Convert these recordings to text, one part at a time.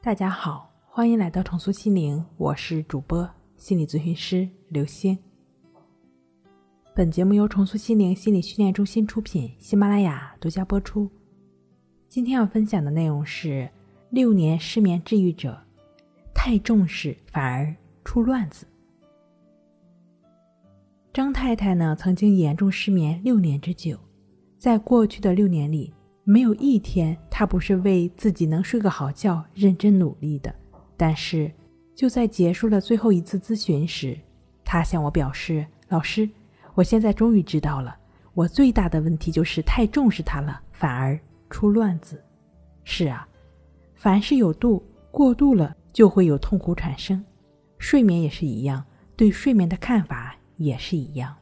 大家好，欢迎来到重塑心灵，我是主播心理咨询师刘星。本节目由重塑心灵心理训练中心出品，喜马拉雅独家播出。今天要分享的内容是：六年失眠治愈者太重视反而出乱子。张太太呢，曾经严重失眠六年之久，在过去的六年里。没有一天，他不是为自己能睡个好觉认真努力的。但是，就在结束了最后一次咨询时，他向我表示：“老师，我现在终于知道了，我最大的问题就是太重视他了，反而出乱子。”是啊，凡事有度，过度了就会有痛苦产生。睡眠也是一样，对睡眠的看法也是一样。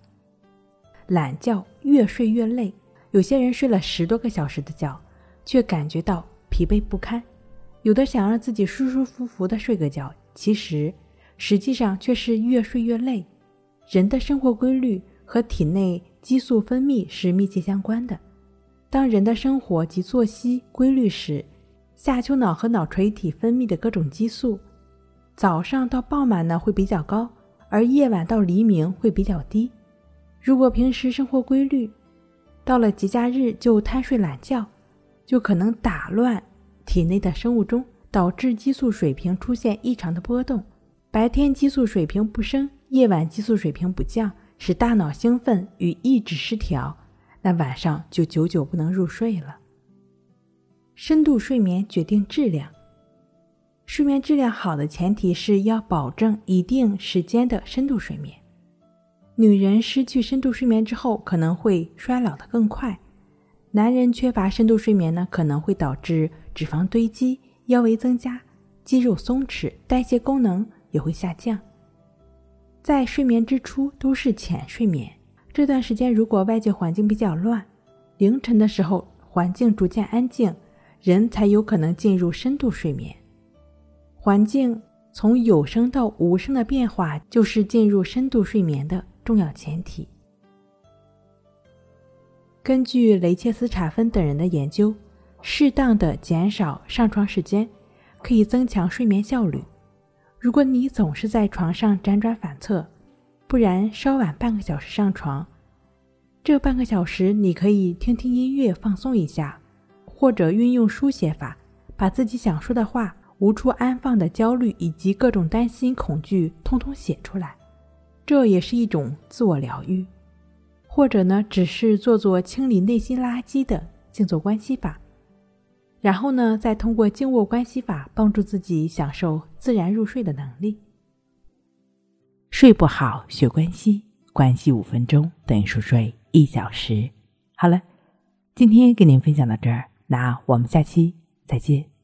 懒觉越睡越累。有些人睡了十多个小时的觉，却感觉到疲惫不堪；有的想让自己舒舒服服的睡个觉，其实实际上却是越睡越累。人的生活规律和体内激素分泌是密切相关的。当人的生活及作息规律时，下丘脑和脑垂体分泌的各种激素，早上到傍晚呢会比较高，而夜晚到黎明会比较低。如果平时生活规律，到了节假日就贪睡懒觉，就可能打乱体内的生物钟，导致激素水平出现异常的波动。白天激素水平不升，夜晚激素水平不降，使大脑兴奋与意志失调，那晚上就久久不能入睡了。深度睡眠决定质量，睡眠质量好的前提是要保证一定时间的深度睡眠。女人失去深度睡眠之后，可能会衰老的更快；男人缺乏深度睡眠呢，可能会导致脂肪堆积、腰围增加、肌肉松弛、代谢功能也会下降。在睡眠之初都是浅睡眠，这段时间如果外界环境比较乱，凌晨的时候环境逐渐安静，人才有可能进入深度睡眠。环境从有声到无声的变化，就是进入深度睡眠的。重要前提。根据雷切斯·查芬等人的研究，适当的减少上床时间可以增强睡眠效率。如果你总是在床上辗转反侧，不然稍晚半个小时上床，这半个小时你可以听听音乐放松一下，或者运用书写法，把自己想说的话、无处安放的焦虑以及各种担心、恐惧通通写出来。这也是一种自我疗愈，或者呢，只是做做清理内心垃圾的静坐关系法，然后呢，再通过静卧关系法帮助自己享受自然入睡的能力。睡不好学关系，关系五分钟等于熟睡一小时。好了，今天跟您分享到这儿，那我们下期再见。